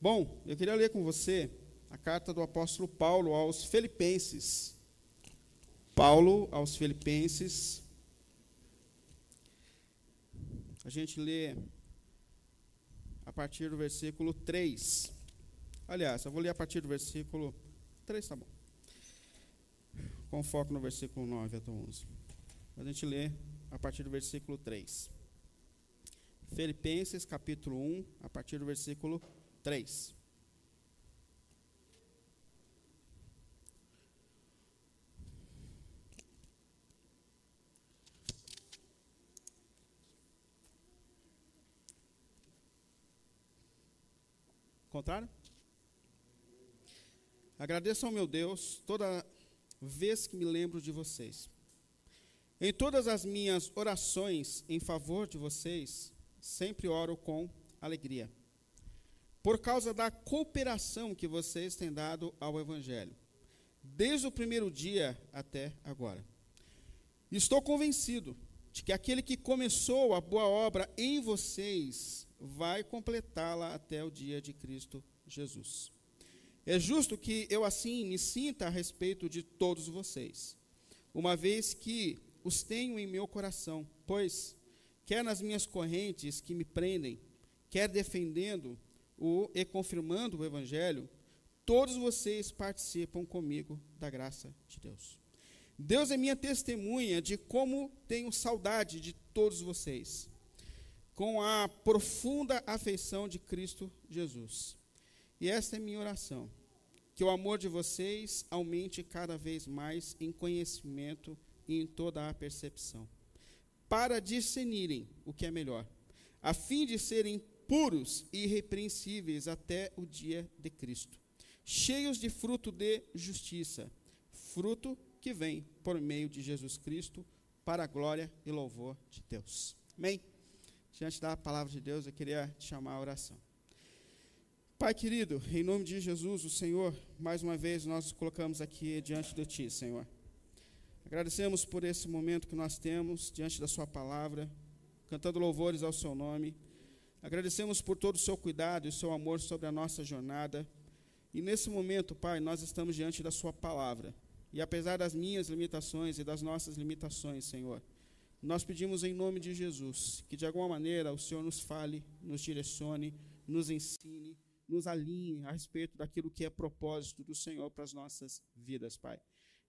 Bom, eu queria ler com você a carta do apóstolo Paulo aos Filipenses. Paulo aos Filipenses. A gente lê a partir do versículo 3. Aliás, eu vou ler a partir do versículo 3, tá bom. Com foco no versículo 9 até 11. A gente lê a partir do versículo 3. Filipenses, capítulo 1, a partir do versículo 3. Contrário? Agradeço ao meu Deus toda vez que me lembro de vocês. Em todas as minhas orações em favor de vocês, sempre oro com alegria por causa da cooperação que vocês têm dado ao Evangelho, desde o primeiro dia até agora. Estou convencido de que aquele que começou a boa obra em vocês vai completá-la até o dia de Cristo Jesus. É justo que eu assim me sinta a respeito de todos vocês, uma vez que os tenho em meu coração, pois, quer nas minhas correntes que me prendem, quer defendendo o, e confirmando o Evangelho, todos vocês participam comigo da graça de Deus. Deus é minha testemunha de como tenho saudade de todos vocês, com a profunda afeição de Cristo Jesus. E esta é minha oração: que o amor de vocês aumente cada vez mais em conhecimento e em toda a percepção, para discernirem o que é melhor, a fim de serem puros e irrepreensíveis até o dia de Cristo, cheios de fruto de justiça, fruto que vem por meio de Jesus Cristo, para a glória e louvor de Deus. Amém? Diante da palavra de Deus, eu queria te chamar a oração. Pai querido, em nome de Jesus, o Senhor, mais uma vez nós nos colocamos aqui diante de Ti, Senhor. Agradecemos por esse momento que nós temos diante da Sua palavra, cantando louvores ao Seu nome. Agradecemos por todo o seu cuidado e o seu amor sobre a nossa jornada. E nesse momento, Pai, nós estamos diante da Sua palavra. E apesar das minhas limitações e das nossas limitações, Senhor, nós pedimos em nome de Jesus que de alguma maneira o Senhor nos fale, nos direcione, nos ensine, nos alinhe a respeito daquilo que é propósito do Senhor para as nossas vidas, Pai.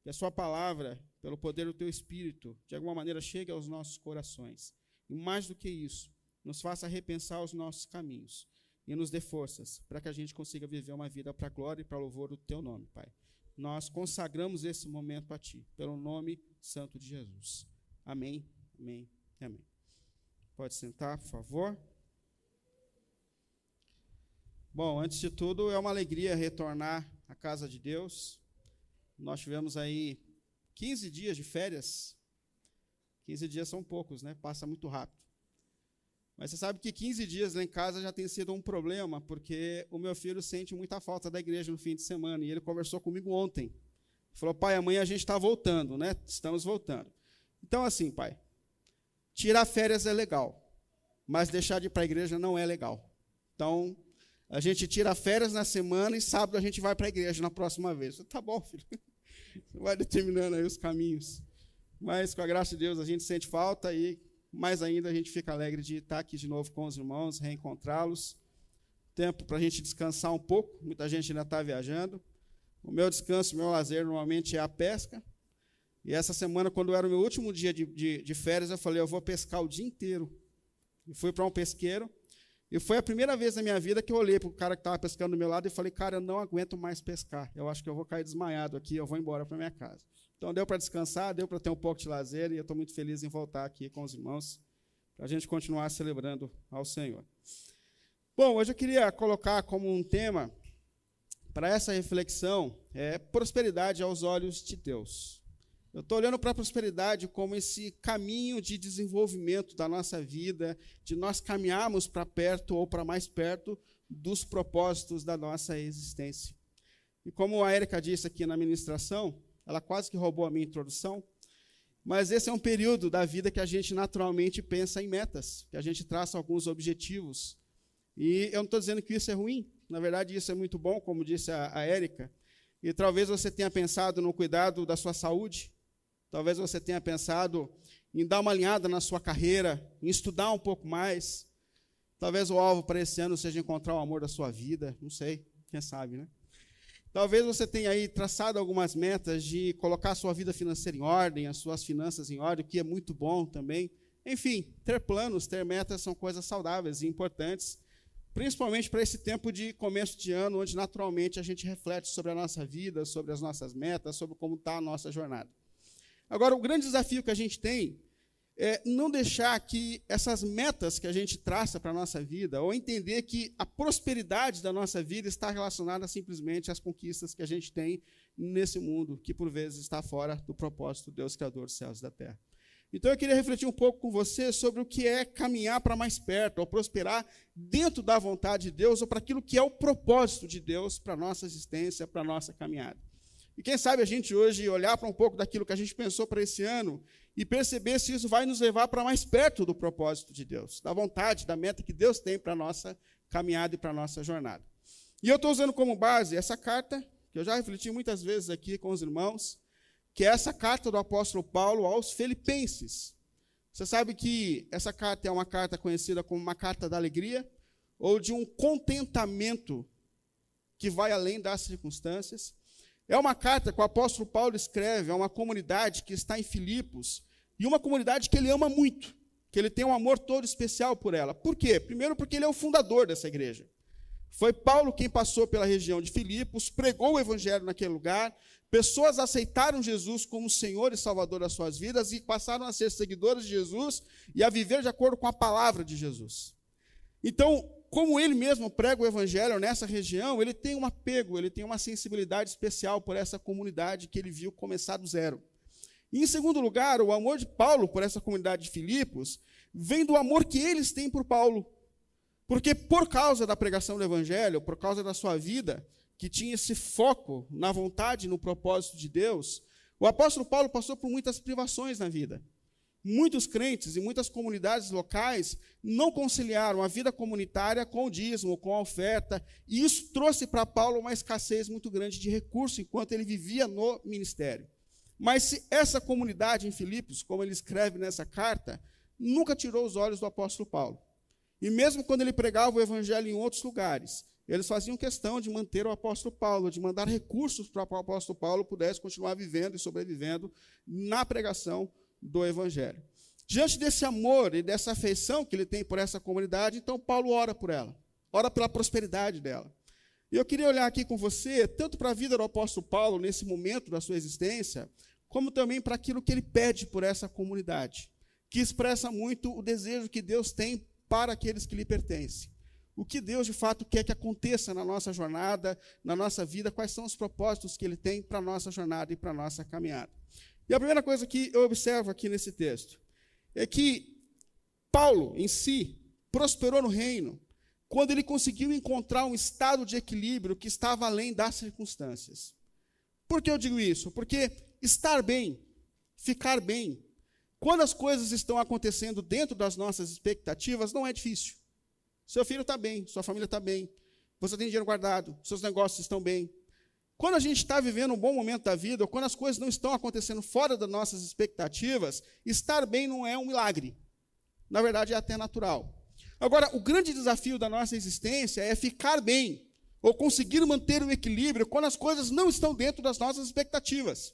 Que a Sua palavra, pelo poder do Teu Espírito, de alguma maneira chegue aos nossos corações. E mais do que isso, nos faça repensar os nossos caminhos e nos dê forças para que a gente consiga viver uma vida para a glória e para louvor do teu nome, Pai. Nós consagramos esse momento a ti, pelo nome santo de Jesus. Amém, amém amém. Pode sentar, por favor. Bom, antes de tudo, é uma alegria retornar à casa de Deus. Nós tivemos aí 15 dias de férias. 15 dias são poucos, né? Passa muito rápido. Mas você sabe que 15 dias lá em casa já tem sido um problema, porque o meu filho sente muita falta da igreja no fim de semana. E ele conversou comigo ontem. Falou, pai, amanhã a gente está voltando, né? Estamos voltando. Então, assim, pai, tirar férias é legal, mas deixar de ir para a igreja não é legal. Então, a gente tira férias na semana e sábado a gente vai para a igreja na próxima vez. Falei, tá bom, filho. Você vai determinando aí os caminhos. Mas, com a graça de Deus, a gente sente falta e mais ainda a gente fica alegre de estar aqui de novo com os irmãos, reencontrá-los. Tempo para a gente descansar um pouco, muita gente ainda está viajando. O meu descanso, o meu lazer normalmente é a pesca. E essa semana, quando era o meu último dia de, de, de férias, eu falei: eu vou pescar o dia inteiro. E fui para um pesqueiro. E foi a primeira vez na minha vida que eu olhei para o cara que estava pescando do meu lado e falei: cara, eu não aguento mais pescar. Eu acho que eu vou cair desmaiado aqui, eu vou embora para minha casa. Então deu para descansar, deu para ter um pouco de lazer e eu estou muito feliz em voltar aqui com os irmãos para a gente continuar celebrando ao Senhor. Bom, hoje eu queria colocar como um tema para essa reflexão é prosperidade aos olhos de Deus. Eu estou olhando para a prosperidade como esse caminho de desenvolvimento da nossa vida, de nós caminharmos para perto ou para mais perto dos propósitos da nossa existência. E como a Erika disse aqui na ministração, ela quase que roubou a minha introdução. Mas esse é um período da vida que a gente naturalmente pensa em metas, que a gente traça alguns objetivos. E eu não estou dizendo que isso é ruim, Na verdade, isso é muito bom, como disse a, Érica. E talvez você tenha pensado no cuidado da sua saúde. Talvez você tenha pensado em dar uma alinhada na sua carreira, em estudar um pouco mais. Talvez o alvo para esse ano seja encontrar o amor da sua vida. Não sei, quem sabe, né? Talvez você tenha aí traçado algumas metas de colocar a sua vida financeira em ordem, as suas finanças em ordem, o que é muito bom também. Enfim, ter planos, ter metas são coisas saudáveis e importantes, principalmente para esse tempo de começo de ano, onde naturalmente a gente reflete sobre a nossa vida, sobre as nossas metas, sobre como está a nossa jornada. Agora, o grande desafio que a gente tem é, não deixar que essas metas que a gente traça para a nossa vida, ou entender que a prosperidade da nossa vida está relacionada simplesmente às conquistas que a gente tem nesse mundo, que por vezes está fora do propósito de Deus, Criador dos céus e da terra. Então eu queria refletir um pouco com você sobre o que é caminhar para mais perto, ou prosperar dentro da vontade de Deus, ou para aquilo que é o propósito de Deus para a nossa existência, para a nossa caminhada. E quem sabe a gente hoje olhar para um pouco daquilo que a gente pensou para esse ano e perceber se isso vai nos levar para mais perto do propósito de Deus, da vontade, da meta que Deus tem para a nossa caminhada e para a nossa jornada. E eu estou usando como base essa carta, que eu já refleti muitas vezes aqui com os irmãos, que é essa carta do apóstolo Paulo aos Filipenses. Você sabe que essa carta é uma carta conhecida como uma carta da alegria, ou de um contentamento que vai além das circunstâncias. É uma carta que o apóstolo Paulo escreve a uma comunidade que está em Filipos, e uma comunidade que ele ama muito, que ele tem um amor todo especial por ela. Por quê? Primeiro, porque ele é o fundador dessa igreja. Foi Paulo quem passou pela região de Filipos, pregou o evangelho naquele lugar, pessoas aceitaram Jesus como Senhor e Salvador das suas vidas e passaram a ser seguidores de Jesus e a viver de acordo com a palavra de Jesus. Então, como ele mesmo prega o evangelho nessa região, ele tem um apego, ele tem uma sensibilidade especial por essa comunidade que ele viu começar do zero. E, em segundo lugar, o amor de Paulo por essa comunidade de Filipos vem do amor que eles têm por Paulo. Porque por causa da pregação do evangelho, por causa da sua vida, que tinha esse foco na vontade, no propósito de Deus, o apóstolo Paulo passou por muitas privações na vida. Muitos crentes e muitas comunidades locais não conciliaram a vida comunitária com o dízimo, com a oferta, e isso trouxe para Paulo uma escassez muito grande de recursos enquanto ele vivia no ministério. Mas se essa comunidade em Filipos, como ele escreve nessa carta, nunca tirou os olhos do apóstolo Paulo. E mesmo quando ele pregava o evangelho em outros lugares, eles faziam questão de manter o apóstolo Paulo, de mandar recursos para o apóstolo Paulo pudesse continuar vivendo e sobrevivendo na pregação do evangelho. Diante desse amor e dessa afeição que ele tem por essa comunidade, então Paulo ora por ela, ora pela prosperidade dela. E eu queria olhar aqui com você, tanto para a vida do apóstolo Paulo nesse momento da sua existência, como também para aquilo que ele pede por essa comunidade, que expressa muito o desejo que Deus tem para aqueles que lhe pertencem. O que Deus de fato quer que aconteça na nossa jornada, na nossa vida, quais são os propósitos que Ele tem para a nossa jornada e para a nossa caminhada. E a primeira coisa que eu observo aqui nesse texto é que Paulo, em si, prosperou no reino quando ele conseguiu encontrar um estado de equilíbrio que estava além das circunstâncias. Por que eu digo isso? Porque estar bem, ficar bem, quando as coisas estão acontecendo dentro das nossas expectativas, não é difícil. Seu filho está bem, sua família está bem, você tem dinheiro guardado, seus negócios estão bem. Quando a gente está vivendo um bom momento da vida, ou quando as coisas não estão acontecendo fora das nossas expectativas, estar bem não é um milagre. Na verdade, é até natural. Agora, o grande desafio da nossa existência é ficar bem, ou conseguir manter o equilíbrio quando as coisas não estão dentro das nossas expectativas.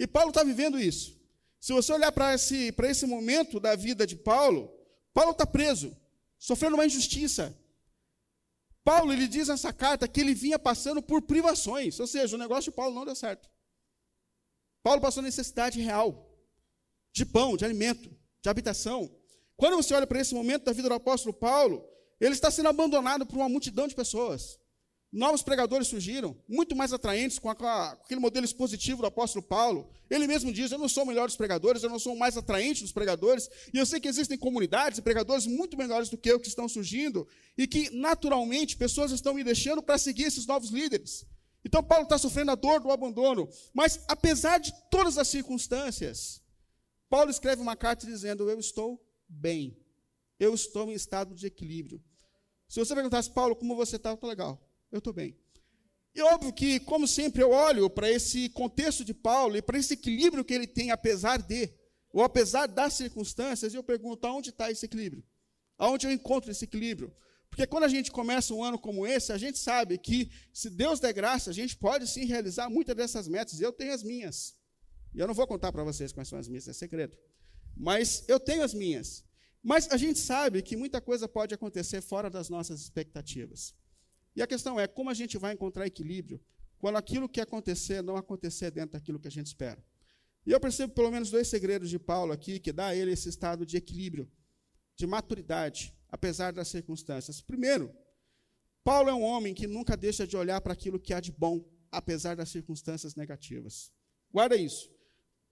E Paulo está vivendo isso. Se você olhar para esse, esse momento da vida de Paulo, Paulo está preso, sofrendo uma injustiça. Paulo ele diz nessa carta que ele vinha passando por privações, ou seja, o negócio de Paulo não deu certo. Paulo passou necessidade real de pão, de alimento, de habitação. Quando você olha para esse momento da vida do apóstolo Paulo, ele está sendo abandonado por uma multidão de pessoas. Novos pregadores surgiram, muito mais atraentes com, com, aquele modelo expositivo do apóstolo Paulo. Ele mesmo diz: Eu não sou o melhor dos pregadores, eu não sou o mais atraente dos pregadores. E eu sei que existem comunidades e pregadores muito melhores do que eu que estão surgindo e que, naturalmente, pessoas estão me deixando para seguir esses novos líderes. Então, Paulo está sofrendo a dor do abandono. Mas, apesar de todas as circunstâncias, Paulo escreve uma carta dizendo: Eu estou bem, eu estou em estado de equilíbrio. Se você perguntasse, Paulo, como você está? Estou legal, eu estou bem. E óbvio que, como sempre, eu olho para esse contexto de Paulo e para esse equilíbrio que ele tem, apesar de, ou apesar das circunstâncias, e eu pergunto, aonde está esse equilíbrio? Aonde eu encontro esse equilíbrio? Porque quando a gente começa um ano como esse, a gente sabe que, se Deus der graça, a gente pode sim realizar muitas dessas metas. Eu tenho as minhas. E eu não vou contar para vocês quais são as minhas, é segredo. Mas eu tenho as minhas. Mas a gente sabe que muita coisa pode acontecer fora das nossas expectativas. E a questão é como a gente vai encontrar equilíbrio quando aquilo que acontecer não acontecer dentro daquilo que a gente espera. E eu percebo pelo menos dois segredos de Paulo aqui que dá a ele esse estado de equilíbrio, de maturidade, apesar das circunstâncias. Primeiro, Paulo é um homem que nunca deixa de olhar para aquilo que há de bom, apesar das circunstâncias negativas. Guarda isso.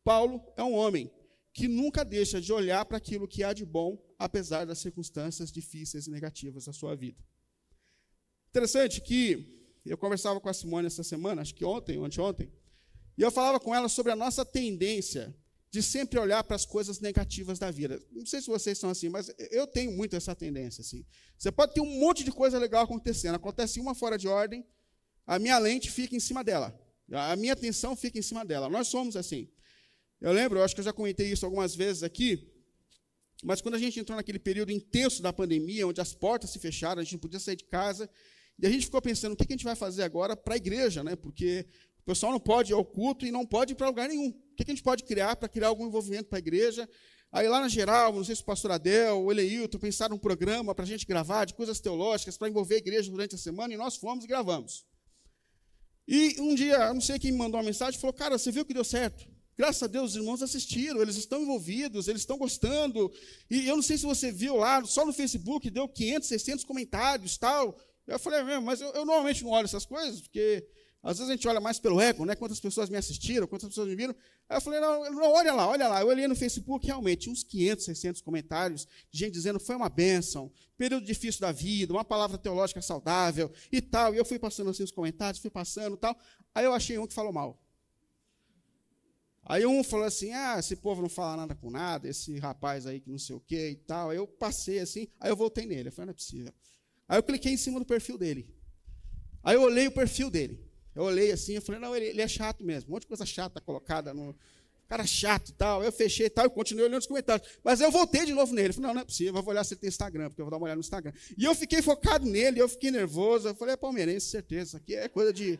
Paulo é um homem que nunca deixa de olhar para aquilo que há de bom, apesar das circunstâncias difíceis e negativas da sua vida. Interessante que eu conversava com a Simone essa semana, acho que ontem ou anteontem, e eu falava com ela sobre a nossa tendência de sempre olhar para as coisas negativas da vida. Não sei se vocês são assim, mas eu tenho muito essa tendência. Assim. Você pode ter um monte de coisa legal acontecendo, acontece uma fora de ordem, a minha lente fica em cima dela, a minha atenção fica em cima dela. Nós somos assim. Eu lembro, eu acho que eu já comentei isso algumas vezes aqui, mas quando a gente entrou naquele período intenso da pandemia, onde as portas se fecharam, a gente não podia sair de casa, e a gente ficou pensando, o que a gente vai fazer agora para a igreja, né? Porque o pessoal não pode ir ao culto e não pode ir para lugar nenhum. O que a gente pode criar para criar algum envolvimento para a igreja? Aí lá na geral, não sei se o pastor Adel, o Eleilton, pensaram um programa para a gente gravar de coisas teológicas para envolver a igreja durante a semana, e nós fomos e gravamos. E um dia, não sei quem me mandou uma mensagem, falou, cara, você viu que deu certo? Graças a Deus, os irmãos assistiram, eles estão envolvidos, eles estão gostando. E eu não sei se você viu lá, só no Facebook deu 500, 600 comentários, tal. Eu falei, é mas eu, eu, normalmente não olho essas coisas, porque às vezes a gente olha mais pelo ego, né? Quantas pessoas me assistiram, quantas pessoas me viram. Aí eu falei, não, não, olha lá, olha lá. Eu olhei no Facebook, realmente, uns 500, 600 comentários, de gente dizendo foi uma bênção, período difícil da vida, uma palavra teológica saudável e tal. E eu fui passando assim os comentários, fui passando e tal. Aí eu achei um que falou mal. Aí um falou assim: ah, esse povo não fala nada com nada, esse rapaz aí que não sei o quê e tal. Aí eu passei assim, aí eu voltei nele. Eu falei: não é possível. Aí eu cliquei em cima do perfil dele. Aí eu olhei o perfil dele. Eu olhei assim, eu falei, não, ele, ele é chato mesmo. Um monte de coisa chata colocada no. Cara chato e tal. Eu fechei e tal, e continuei olhando os comentários. Mas eu voltei de novo nele. Eu falei, não, não é possível, eu vou olhar se ele tem Instagram, porque eu vou dar uma olhada no Instagram. E eu fiquei focado nele, eu fiquei nervoso. Eu falei, é palmeirense, certeza. Isso aqui é coisa de,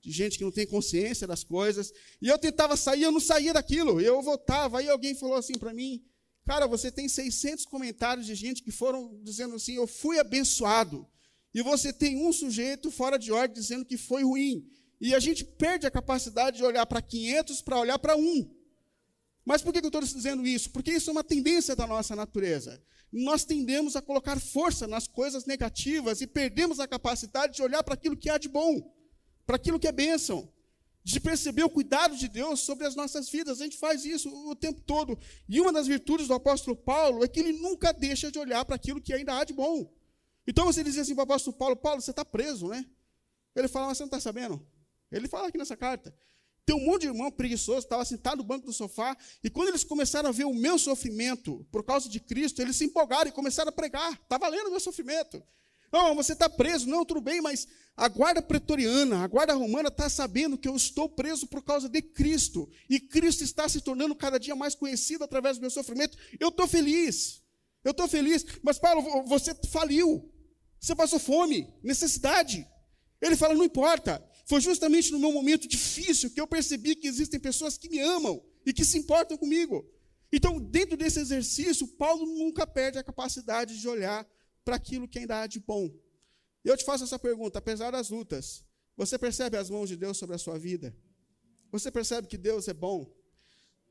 de gente que não tem consciência das coisas. E eu tentava sair, eu não saía daquilo. Eu voltava, aí alguém falou assim para mim, Cara, você tem 600 comentários de gente que foram dizendo assim: eu fui abençoado. E você tem um sujeito fora de ordem dizendo que foi ruim. E a gente perde a capacidade de olhar para 500 para olhar para um. Mas por que eu estou dizendo isso? Porque isso é uma tendência da nossa natureza. Nós tendemos a colocar força nas coisas negativas e perdemos a capacidade de olhar para aquilo que há de bom, para aquilo que é bênção de perceber o cuidado de Deus sobre as nossas vidas. A gente faz isso o tempo todo. E uma das virtudes do apóstolo Paulo é que ele nunca deixa de olhar para aquilo que ainda há de bom. Então você dizia assim para o apóstolo Paulo: Paulo, você está preso, né? Ele fala, mas você não está sabendo? Ele fala aqui nessa carta. Tem um monte de irmão preguiçoso, estava sentado no banco do sofá, e quando eles começaram a ver o meu sofrimento por causa de Cristo, eles se empolgaram e começaram a pregar. Está valendo o meu sofrimento. Não, você está preso. Não, tudo bem, mas a guarda pretoriana, a guarda romana está sabendo que eu estou preso por causa de Cristo. E Cristo está se tornando cada dia mais conhecido através do meu sofrimento. Eu estou feliz. Eu estou feliz. Mas, Paulo, você faliu. Você passou fome, necessidade. Ele fala: não importa. Foi justamente no meu momento difícil que eu percebi que existem pessoas que me amam e que se importam comigo. Então, dentro desse exercício, Paulo nunca perde a capacidade de olhar para aquilo que ainda há de bom. E eu te faço essa pergunta: apesar das lutas, você percebe as mãos de Deus sobre a sua vida? Você percebe que Deus é bom?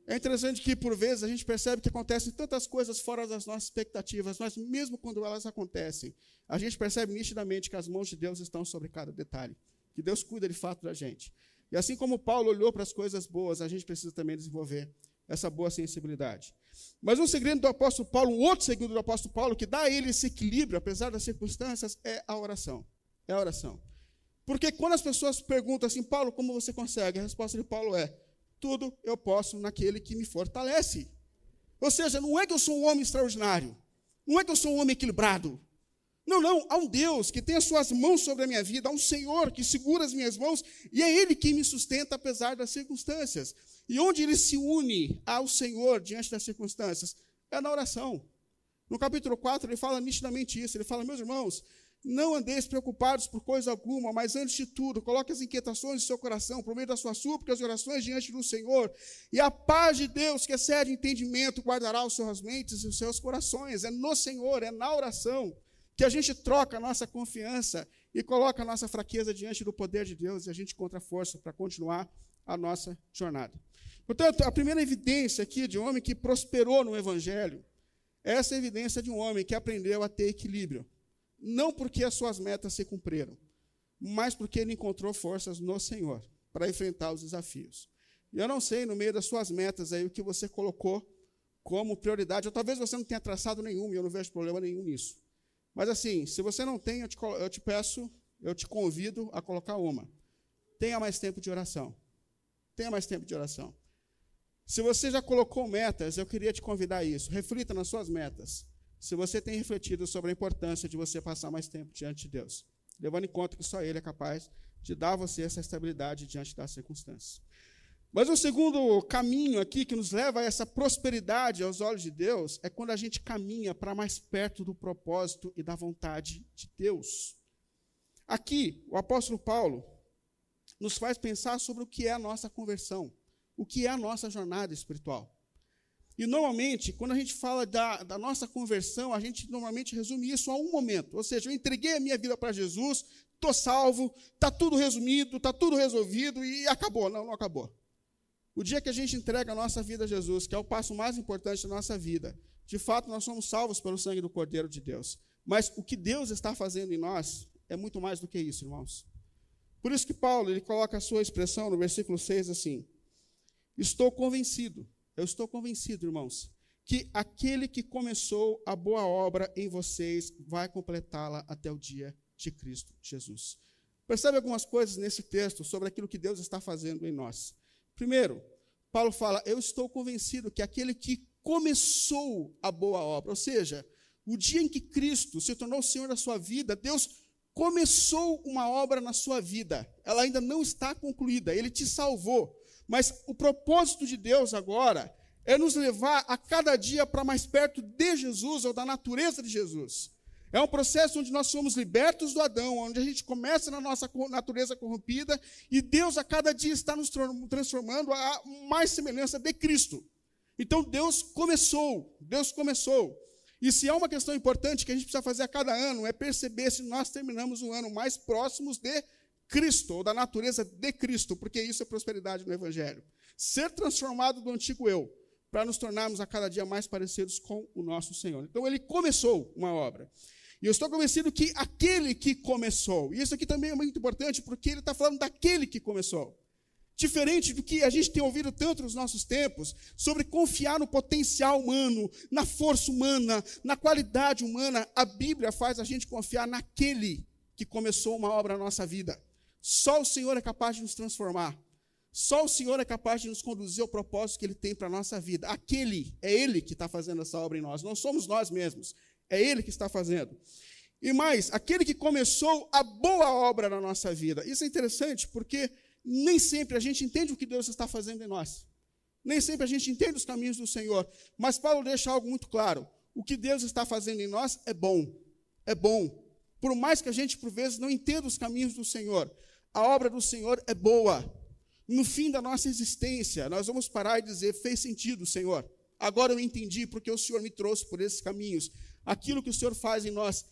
É interessante que, por vezes, a gente percebe que acontecem tantas coisas fora das nossas expectativas, mas mesmo quando elas acontecem, a gente percebe nitidamente que as mãos de Deus estão sobre cada detalhe, que Deus cuida de fato da gente. E assim como Paulo olhou para as coisas boas, a gente precisa também desenvolver essa boa sensibilidade. Mas um segredo do apóstolo Paulo, um outro segredo do apóstolo Paulo, que dá a ele esse equilíbrio, apesar das circunstâncias, é a oração. É a oração. Porque quando as pessoas perguntam assim, Paulo, como você consegue? A resposta de Paulo é: tudo eu posso naquele que me fortalece. Ou seja, não é que eu sou um homem extraordinário, não é que eu sou um homem equilibrado, Não, não, há um Deus que tem as suas mãos sobre a minha vida, há um Senhor que segura as minhas mãos e é Ele quem me sustenta apesar das circunstâncias. E onde ele se une ao Senhor diante das circunstâncias? É na oração. No capítulo 4, ele fala nitidamente isso. Ele fala, meus irmãos, não andeis preocupados por coisa alguma, mas antes de tudo, coloque as inquietações do seu coração, por meio das suas súplicas e orações diante do Senhor, e a paz de Deus, que excede entendimento, guardará os seus mentes e os seus corações. É no Senhor, é na oração que a gente troca a nossa confiança e coloca a nossa fraqueza diante do poder de Deus e a gente encontra força para continuar a nossa jornada. Portanto, a primeira evidência aqui de um homem que prosperou no Evangelho é essa evidência de um homem que aprendeu a ter equilíbrio. Não porque as suas metas se cumpriram, mas porque ele encontrou forças no Senhor para enfrentar os desafios. E eu não sei, no meio das suas metas aí, o que você colocou como prioridade, ou talvez você não tenha traçado nenhum, e eu não vejo problema nenhum nisso. Mas assim, se você não tem, eu te, eu te peço, eu te convido a colocar uma. Tenha mais tempo de oração. Tenha mais tempo de oração. Se você já colocou metas, eu queria te convidar a isso. Reflita nas suas metas. Se você tem refletido sobre a importância de você passar mais tempo diante de Deus, levando em conta que só Ele é capaz de dar a você essa estabilidade diante das circunstâncias. Mas o segundo caminho aqui que nos leva a essa prosperidade aos olhos de Deus é quando a gente caminha para mais perto do propósito e da vontade de Deus. Aqui, o apóstolo Paulo nos faz pensar sobre o que é a nossa conversão, o que é a nossa jornada espiritual. E normalmente, quando a gente fala da, da nossa conversão, a gente normalmente resume isso a um momento. Ou seja, eu entreguei a minha vida para Jesus, estou salvo, está tudo resumido, está tudo resolvido e acabou. Não, não acabou. O dia que a gente entrega a nossa vida a Jesus, que é o passo mais importante da nossa vida, de fato nós somos salvos pelo sangue do Cordeiro de Deus. Mas o que Deus está fazendo em nós é muito mais do que isso, irmãos. Por isso que Paulo ele coloca a sua expressão no versículo 6 assim: Estou convencido, eu estou convencido, irmãos, que aquele que começou a boa obra em vocês vai completá-la até o dia de Cristo Jesus. Percebe algumas coisas nesse texto sobre aquilo que Deus está fazendo em nós. Primeiro, Paulo fala: Eu estou convencido que aquele que começou a boa obra, ou seja, o dia em que Cristo se tornou o Senhor da sua vida, Deus começou uma obra na sua vida. Ela ainda não está concluída, ele te salvou. Mas o propósito de Deus agora é nos levar a cada dia para mais perto de Jesus ou da natureza de Jesus. É um processo onde nós somos libertos do Adão, onde a gente começa na nossa natureza corrompida e Deus a cada dia está nos transformando a mais semelhança de Cristo. Então Deus começou, Deus começou. E se há uma questão importante que a gente precisa fazer a cada ano é perceber se nós terminamos o ano mais próximos de Cristo, ou da natureza de Cristo, porque isso é prosperidade no Evangelho. Ser transformado do antigo eu, para nos tornarmos a cada dia mais parecidos com o nosso Senhor. Então ele começou uma obra. E eu estou convencido que aquele que começou, e isso aqui também é muito importante, porque ele está falando daquele que começou. Diferente do que a gente tem ouvido tanto nos nossos tempos, sobre confiar no potencial humano, na força humana, na qualidade humana, a Bíblia faz a gente confiar naquele que começou uma obra na nossa vida. Só o Senhor é capaz de nos transformar. Só o Senhor é capaz de nos conduzir ao propósito que Ele tem para a nossa vida. Aquele, é Ele que está fazendo essa obra em nós, não somos nós mesmos. É Ele que está fazendo. E mais, aquele que começou a boa obra na nossa vida. Isso é interessante porque nem sempre a gente entende o que Deus está fazendo em nós. Nem sempre a gente entende os caminhos do Senhor. Mas Paulo deixa algo muito claro: o que Deus está fazendo em nós é bom. É bom. Por mais que a gente, por vezes, não entenda os caminhos do Senhor, a obra do Senhor é boa. No fim da nossa existência, nós vamos parar e dizer: fez sentido, Senhor. Agora eu entendi porque o Senhor me trouxe por esses caminhos aquilo que o Senhor faz em nós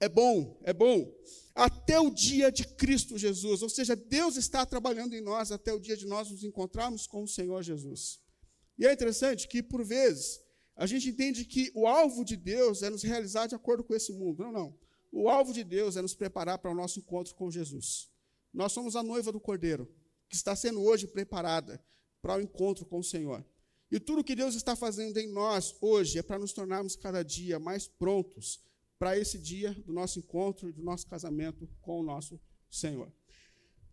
é bom, é bom. Até o dia de Cristo Jesus, ou seja, Deus está trabalhando em nós até o dia de nós nos encontrarmos com o Senhor Jesus. E é interessante que, por vezes, a gente entende que o alvo de Deus é nos realizar de acordo com esse mundo. Não, não. O alvo de Deus é nos preparar para o nosso encontro com Jesus. Nós somos a noiva do Cordeiro, que está sendo hoje preparada para o encontro com o Senhor. E tudo que Deus está fazendo em nós hoje é para nos tornarmos cada dia mais prontos para esse dia do nosso encontro e do nosso casamento com o nosso Senhor.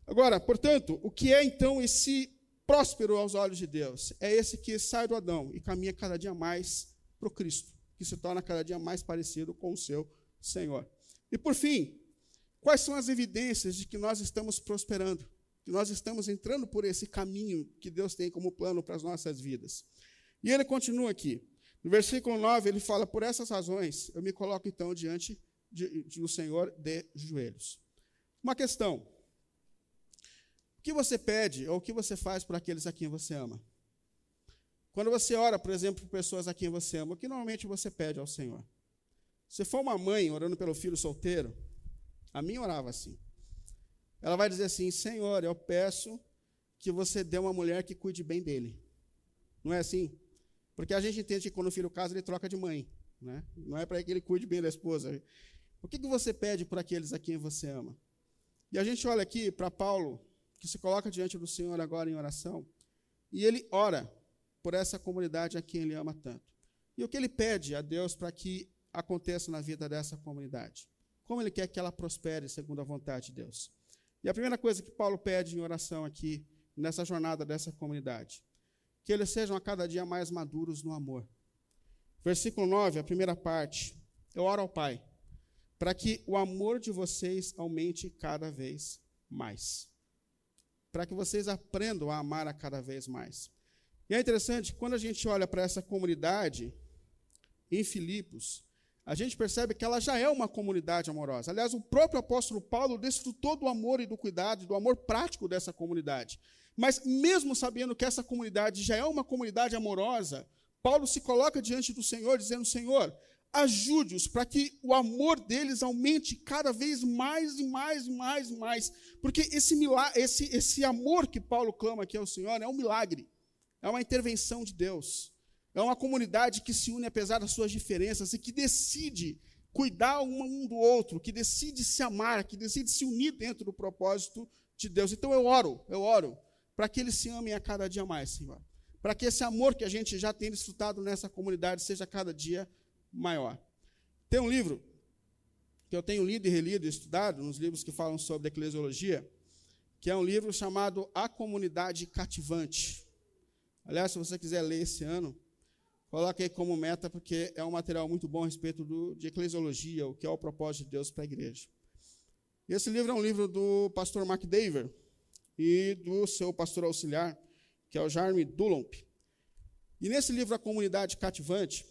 Agora, portanto, o que é então esse próspero aos olhos de Deus? É esse que sai do Adão e caminha cada dia mais para o Cristo, que se torna cada dia mais parecido com o seu Senhor. E por fim, quais são as evidências de que nós estamos prosperando? Que nós estamos entrando por esse caminho que Deus tem como plano para as nossas vidas. E ele continua aqui. No versículo 9, ele fala: Por essas razões, eu me coloco então diante de, de, do Senhor de joelhos. Uma questão: o que você pede ou o que você faz por aqueles a quem você ama? Quando você ora, por exemplo, por pessoas a quem você ama, o que normalmente você pede ao Senhor? Se for uma mãe orando pelo filho solteiro, a minha orava assim. Ela vai dizer assim: Senhor, eu peço que você dê uma mulher que cuide bem dele. Não é assim? Porque a gente entende que quando o filho casa, ele troca de mãe. Né? Não é para que ele cuide bem da esposa. O que, que você pede por aqueles a quem você ama? E a gente olha aqui para Paulo, que se coloca diante do Senhor agora em oração, e ele ora por essa comunidade a quem ele ama tanto. E o que ele pede a Deus para que aconteça na vida dessa comunidade? Como ele quer que ela prospere segundo a vontade de Deus? E a primeira coisa que Paulo pede em oração aqui, nessa jornada dessa comunidade, que eles sejam a cada dia mais maduros no amor. Versículo 9, a primeira parte. Eu oro ao Pai, para que o amor de vocês aumente cada vez mais. Para que vocês aprendam a amar a cada vez mais. E é interessante, quando a gente olha para essa comunidade em Filipos, a gente percebe que ela já é uma comunidade amorosa. Aliás, o próprio apóstolo Paulo desfrutou do amor e do cuidado, do amor prático dessa comunidade. Mas, mesmo sabendo que essa comunidade já é uma comunidade amorosa, Paulo se coloca diante do Senhor, dizendo: Senhor, ajude-os para que o amor deles aumente cada vez mais e mais e mais e mais. Porque esse, milagre, esse, esse amor que Paulo clama aqui ao Senhor é um milagre. É uma intervenção de Deus. É uma comunidade que se une apesar das suas diferenças e que decide cuidar um do outro, que decide se amar, que decide se unir dentro do propósito de Deus. Então eu oro, eu oro, para que eles se amem a cada dia mais, Senhor. Para que esse amor que a gente já tem desfrutado nessa comunidade seja cada dia maior. Tem um livro que eu tenho lido e relido e estudado, nos livros que falam sobre eclesiologia, que é um livro chamado A Comunidade Cativante. Aliás, se você quiser ler esse ano, coloque aí como meta, porque é um material muito bom a respeito do, de eclesiologia, o que é o propósito de Deus para a igreja. Esse livro é um livro do pastor Mark Dever e do seu pastor auxiliar, que é o Jarme Dulomp. E nesse livro, A Comunidade Cativante,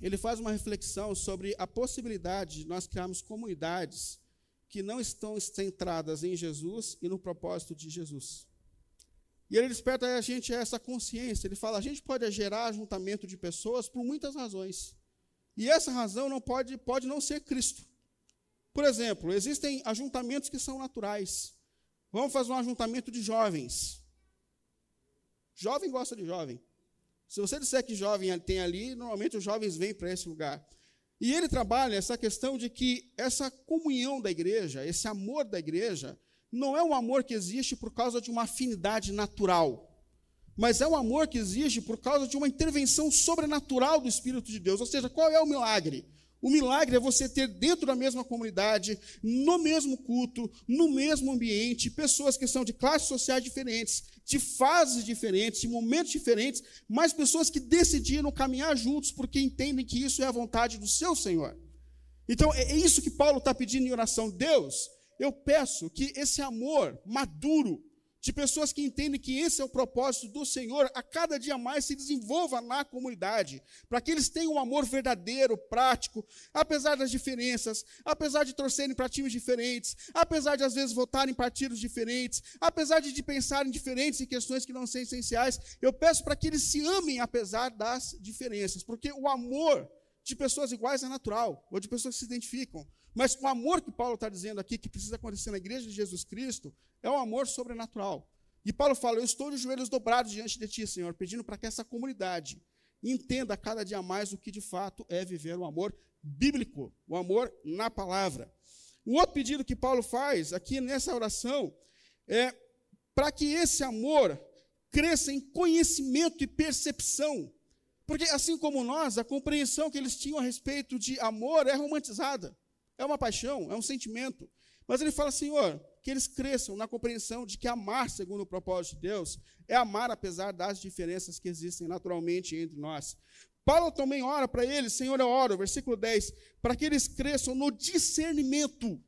ele faz uma reflexão sobre a possibilidade de nós criarmos comunidades que não estão centradas em Jesus e no propósito de Jesus. E ele desperta a gente essa consciência. Ele fala: a gente pode gerar ajuntamento de pessoas por muitas razões. E essa razão não pode, pode não ser Cristo. Por exemplo, existem ajuntamentos que são naturais. Vamos fazer um ajuntamento de jovens. Jovem gosta de jovem. Se você disser que jovem tem ali, normalmente os jovens vêm para esse lugar. E ele trabalha essa questão de que essa comunhão da igreja, esse amor da igreja, não é um amor que existe por causa de uma afinidade natural, mas é um amor que existe por causa de uma intervenção sobrenatural do Espírito de Deus. Ou seja, qual é o milagre? O milagre é você ter dentro da mesma comunidade, no mesmo culto, no mesmo ambiente, pessoas que são de classes sociais diferentes, de fases diferentes, de momentos diferentes, mas pessoas que decidiram caminhar juntos porque entendem que isso é a vontade do seu Senhor. Então, é isso que Paulo está pedindo em oração. Deus, eu peço que esse amor maduro, de pessoas que entendem que esse é o propósito do Senhor, a cada dia mais se desenvolva na comunidade, para que eles tenham um amor verdadeiro, prático, apesar das diferenças, apesar de torcerem para times diferentes, apesar de às vezes votarem em partidos diferentes, apesar de, de pensarem diferentes em questões que não são essenciais, eu peço para que eles se amem apesar das diferenças, porque o amor de pessoas iguais é natural, ou de pessoas que se identificam. Mas o amor que Paulo está dizendo aqui, que precisa acontecer na igreja de Jesus Cristo, é um amor sobrenatural. E Paulo fala: Eu estou de joelhos dobrados diante de ti, Senhor, pedindo para que essa comunidade entenda cada dia mais o que de fato é viver o amor bíblico, o amor na palavra. O outro pedido que Paulo faz aqui nessa oração é para que esse amor cresça em conhecimento e percepção. Porque, assim como nós, a compreensão que eles tinham a respeito de amor é romantizada. É uma paixão, é um sentimento. Mas ele fala, Senhor, que eles cresçam na compreensão de que amar, segundo o propósito de Deus, é amar apesar das diferenças que existem naturalmente entre nós. Paulo também ora para eles, Senhor, eu oro, versículo 10, para que eles cresçam no discernimento.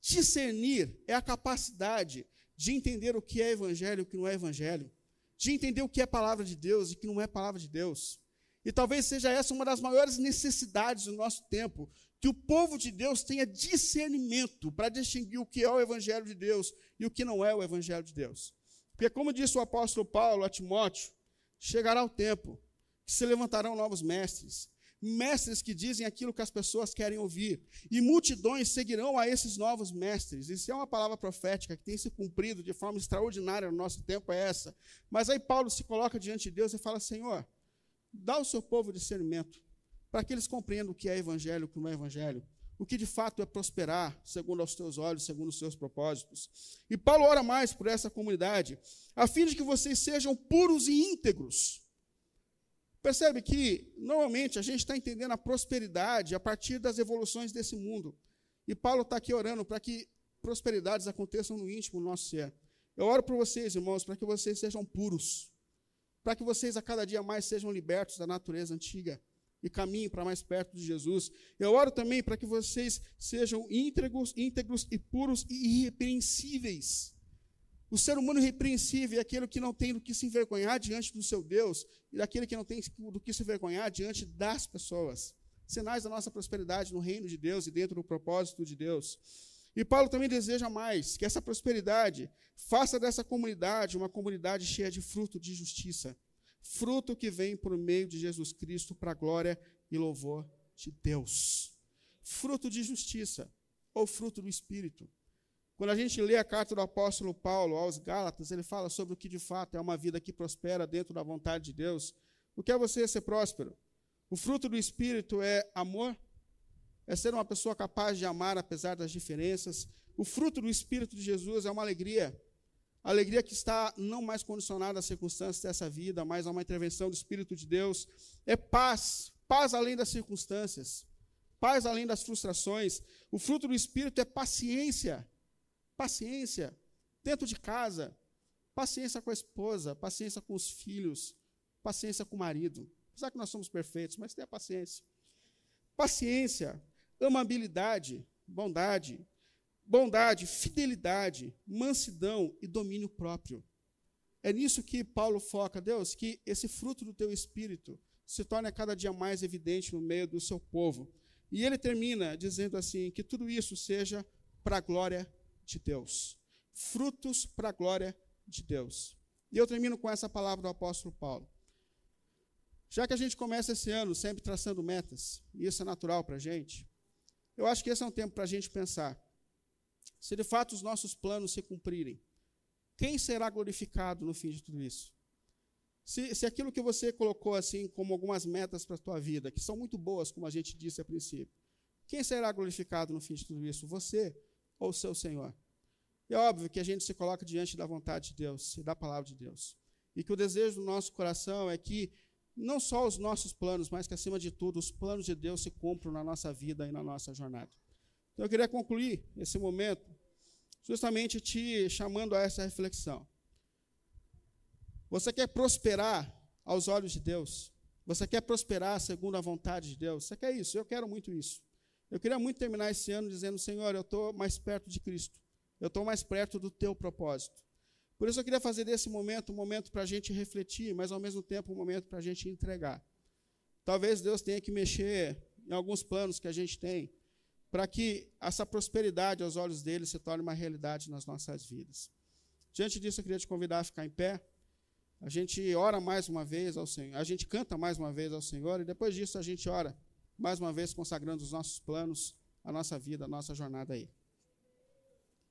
Discernir é a capacidade de entender o que é evangelho e o que não é evangelho, de entender o que é palavra de Deus e o que não é palavra de Deus. E talvez seja essa uma das maiores necessidades do nosso tempo, que o povo de Deus tenha discernimento para distinguir o que é o evangelho de Deus e o que não é o evangelho de Deus. Porque como disse o apóstolo Paulo a Timóteo, chegará o tempo que se levantarão novos mestres, mestres que dizem aquilo que as pessoas querem ouvir, e multidões seguirão a esses novos mestres. Isso é uma palavra profética que tem se cumprido de forma extraordinária no nosso tempo, é essa. Mas aí Paulo se coloca diante de Deus e fala: Senhor, dá ao seu povo discernimento, para que eles compreendam o que é evangelho, o que não é evangelho, o que de fato é prosperar, segundo aos teus olhos, segundo os seus propósitos. E Paulo ora mais por essa comunidade, a fim de que vocês sejam puros e íntegros Percebe que, normalmente, a gente está entendendo a prosperidade a partir das evoluções desse mundo. E Paulo está aqui orando para que prosperidades aconteçam no íntimo do nosso ser. Eu oro por vocês, irmãos, para que vocês sejam puros, para que vocês a cada dia mais sejam libertos da natureza antiga e caminhem para mais perto de Jesus. Eu oro também para que vocês sejam íntegros, íntegros e puros e irrepreensíveis. O ser humano irrepreensível é aquele que não tem do que se envergonhar diante do seu Deus e daquele que não tem do que se envergonhar diante das pessoas. Sinais da nossa prosperidade no reino de Deus e dentro do propósito de Deus. E Paulo também deseja mais, que essa prosperidade faça dessa comunidade uma comunidade cheia de fruto de justiça. Fruto que vem por meio de Jesus Cristo para a glória e louvor de Deus. Fruto de justiça, ou fruto do Espírito. Quando a gente lê a carta do apóstolo Paulo aos Gálatas, ele fala sobre o que de fato é uma vida que prospera dentro da vontade de Deus. O que é você ser próspero? O fruto do Espírito é amor, é ser uma pessoa capaz de amar apesar das diferenças. O fruto do Espírito de Jesus é uma alegria, alegria que está não mais condicionada às circunstâncias dessa vida, mas a uma intervenção do Espírito de Deus. É paz, paz além das circunstâncias, paz além das frustrações. O fruto do Espírito é paciência, Paciência dentro de casa, paciência com a esposa, paciência com os filhos, paciência com o marido. Apesar que nós somos perfeitos, mas tenha paciência. Paciência, amabilidade, bondade, bondade, fidelidade, mansidão e domínio próprio. É nisso que Paulo foca, Deus, que esse fruto do teu espírito se torne cada dia mais evidente no meio do seu povo. E ele termina dizendo assim: que tudo isso seja para a glória de Deus. Frutos para a glória de Deus. E eu termino com essa palavra do apóstolo Paulo. Já que a gente começa esse ano sempre traçando metas, e isso é natural para a gente, eu acho que esse é um tempo para a gente pensar. Se de fato os nossos planos se cumprirem, quem será glorificado no fim de tudo isso? Se, se aquilo que você colocou assim como algumas metas para a tua vida, que são muito boas, como a gente disse a princípio, quem será glorificado no fim de tudo isso? Você ou o seu Senhor? É óbvio que a gente se coloca diante da vontade de Deus e da palavra de Deus. E que o desejo do nosso coração é que não só os nossos planos, mas que, acima de tudo, os planos de Deus se cumpram na nossa vida e na nossa jornada. Então, eu queria concluir esse momento justamente te chamando a essa reflexão. Você quer prosperar aos olhos de Deus? Você quer prosperar segundo a vontade de Deus? Você quer isso? Eu quero muito isso. Eu queria muito terminar esse ano dizendo: Senhor, eu estou mais perto de Cristo. Eu estou mais perto do teu propósito. Por isso eu queria fazer desse momento um momento para a gente refletir, mas ao mesmo tempo um momento para a gente entregar. Talvez Deus tenha que mexer em alguns planos que a gente tem, para que essa prosperidade aos olhos dele se torne uma realidade nas nossas vidas. Diante disso, eu queria te convidar a ficar em pé. A gente ora mais uma vez ao Senhor, a gente canta mais uma vez ao Senhor, e depois disso a gente ora mais uma vez consagrando os nossos planos, a nossa vida, a nossa jornada aí.